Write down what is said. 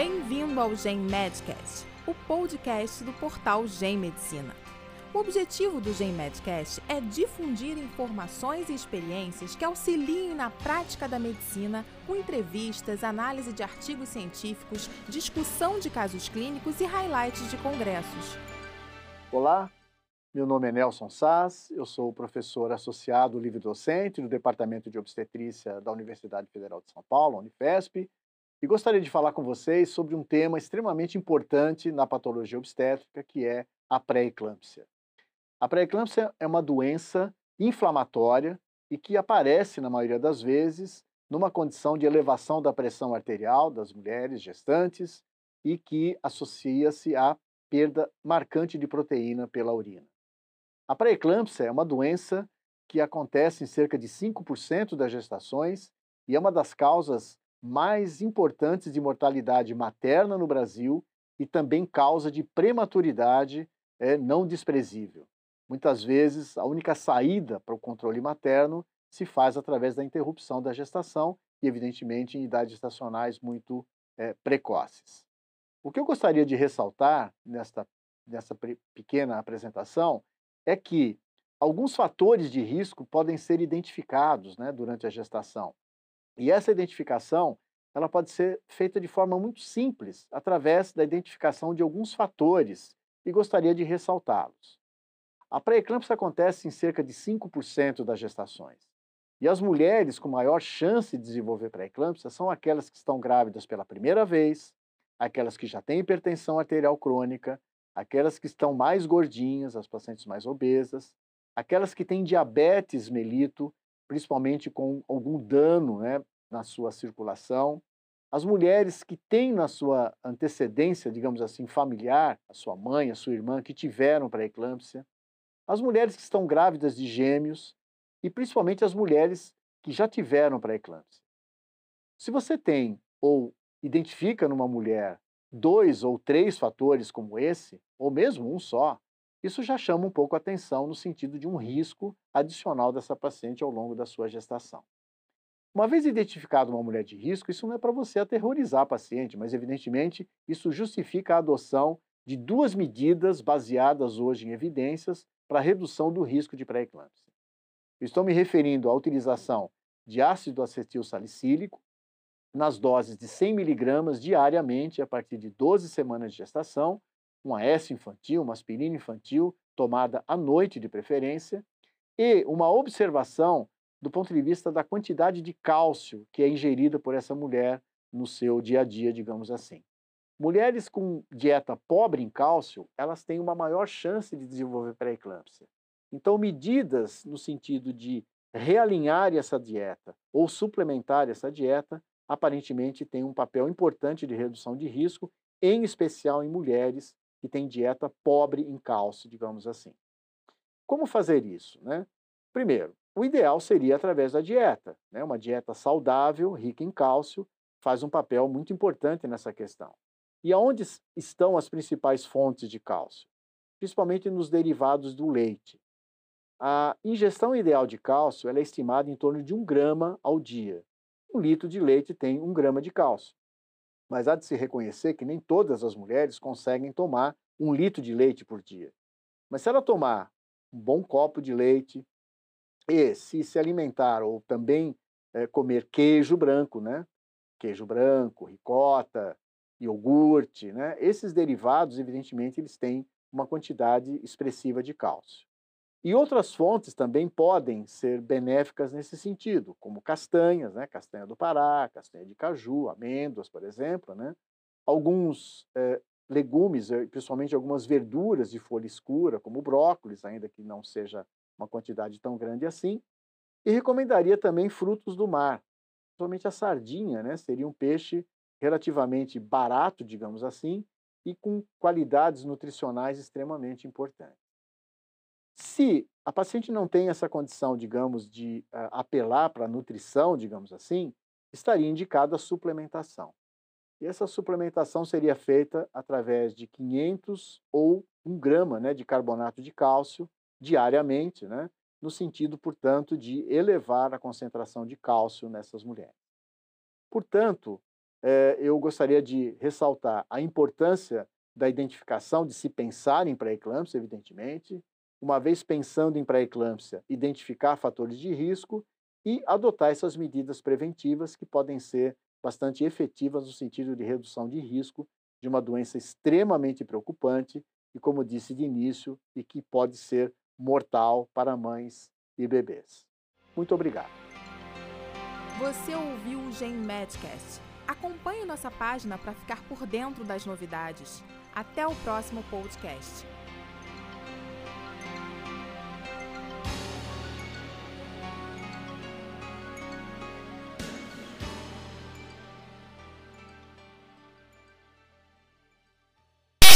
Bem-vindo ao Gen Medcast, o podcast do portal Gen Medicina. O objetivo do Gen Medcast é difundir informações e experiências que auxiliem na prática da medicina, com entrevistas, análise de artigos científicos, discussão de casos clínicos e highlights de congressos. Olá, meu nome é Nelson Sass, eu sou professor associado livre-docente do Departamento de Obstetrícia da Universidade Federal de São Paulo, Unifesp, e gostaria de falar com vocês sobre um tema extremamente importante na patologia obstétrica, que é a pré-eclâmpsia. A pré-eclâmpsia é uma doença inflamatória e que aparece, na maioria das vezes, numa condição de elevação da pressão arterial das mulheres gestantes e que associa-se à perda marcante de proteína pela urina. A pré-eclâmpsia é uma doença que acontece em cerca de 5% das gestações e é uma das causas mais importantes de mortalidade materna no Brasil e também causa de prematuridade é, não desprezível. Muitas vezes, a única saída para o controle materno se faz através da interrupção da gestação e, evidentemente, em idades gestacionais muito é, precoces. O que eu gostaria de ressaltar nesta, nessa pequena apresentação é que alguns fatores de risco podem ser identificados né, durante a gestação. E essa identificação ela pode ser feita de forma muito simples, através da identificação de alguns fatores, e gostaria de ressaltá-los. A pré-eclâmpsia acontece em cerca de 5% das gestações. E as mulheres com maior chance de desenvolver pré-eclâmpsia são aquelas que estão grávidas pela primeira vez, aquelas que já têm hipertensão arterial crônica, aquelas que estão mais gordinhas, as pacientes mais obesas, aquelas que têm diabetes melito, principalmente com algum dano né, na sua circulação. As mulheres que têm na sua antecedência, digamos assim, familiar, a sua mãe, a sua irmã, que tiveram pré-eclâmpsia. As mulheres que estão grávidas de gêmeos e principalmente as mulheres que já tiveram pré-eclâmpsia. Se você tem ou identifica numa mulher dois ou três fatores como esse, ou mesmo um só, isso já chama um pouco a atenção no sentido de um risco adicional dessa paciente ao longo da sua gestação. Uma vez identificada uma mulher de risco, isso não é para você aterrorizar a paciente, mas evidentemente isso justifica a adoção de duas medidas baseadas hoje em evidências para redução do risco de pré-eclâmpsia. Estou me referindo à utilização de ácido acetil salicílico nas doses de 100 miligramas diariamente a partir de 12 semanas de gestação, uma S infantil, uma aspirina infantil, tomada à noite de preferência, e uma observação do ponto de vista da quantidade de cálcio que é ingerida por essa mulher no seu dia a dia, digamos assim. Mulheres com dieta pobre em cálcio, elas têm uma maior chance de desenvolver pré-eclâmpsia. Então, medidas no sentido de realinhar essa dieta ou suplementar essa dieta, aparentemente têm um papel importante de redução de risco, em especial em mulheres que têm dieta pobre em cálcio, digamos assim. Como fazer isso? Né? Primeiro, o ideal seria através da dieta. Né? Uma dieta saudável, rica em cálcio, faz um papel muito importante nessa questão. E aonde estão as principais fontes de cálcio? Principalmente nos derivados do leite. A ingestão ideal de cálcio é estimada em torno de um grama ao dia. Um litro de leite tem um grama de cálcio. Mas há de se reconhecer que nem todas as mulheres conseguem tomar um litro de leite por dia. Mas se ela tomar um bom copo de leite, e se se alimentar ou também é, comer queijo branco, né? Queijo branco, ricota, iogurte, né? Esses derivados, evidentemente, eles têm uma quantidade expressiva de cálcio. E outras fontes também podem ser benéficas nesse sentido, como castanhas, né? Castanha do Pará, castanha de caju, amêndoas, por exemplo, né? Alguns é, legumes, eh, principalmente algumas verduras de folha escura, como brócolis, ainda que não seja uma quantidade tão grande assim. E recomendaria também frutos do mar. Principalmente a sardinha, né? Seria um peixe relativamente barato, digamos assim, e com qualidades nutricionais extremamente importantes. Se a paciente não tem essa condição, digamos, de uh, apelar para a nutrição, digamos assim, estaria indicada a suplementação. E essa suplementação seria feita através de 500 ou 1 grama né, de carbonato de cálcio diariamente, né? no sentido, portanto, de elevar a concentração de cálcio nessas mulheres. Portanto, é, eu gostaria de ressaltar a importância da identificação, de se pensar em pré-eclâmpsia, evidentemente, uma vez pensando em pré-eclâmpsia, identificar fatores de risco e adotar essas medidas preventivas que podem ser bastante efetivas no sentido de redução de risco de uma doença extremamente preocupante e, como disse de início, e que pode ser mortal para mães e bebês. Muito obrigado. Você ouviu o Gen Medcast. Acompanhe nossa página para ficar por dentro das novidades. Até o próximo podcast.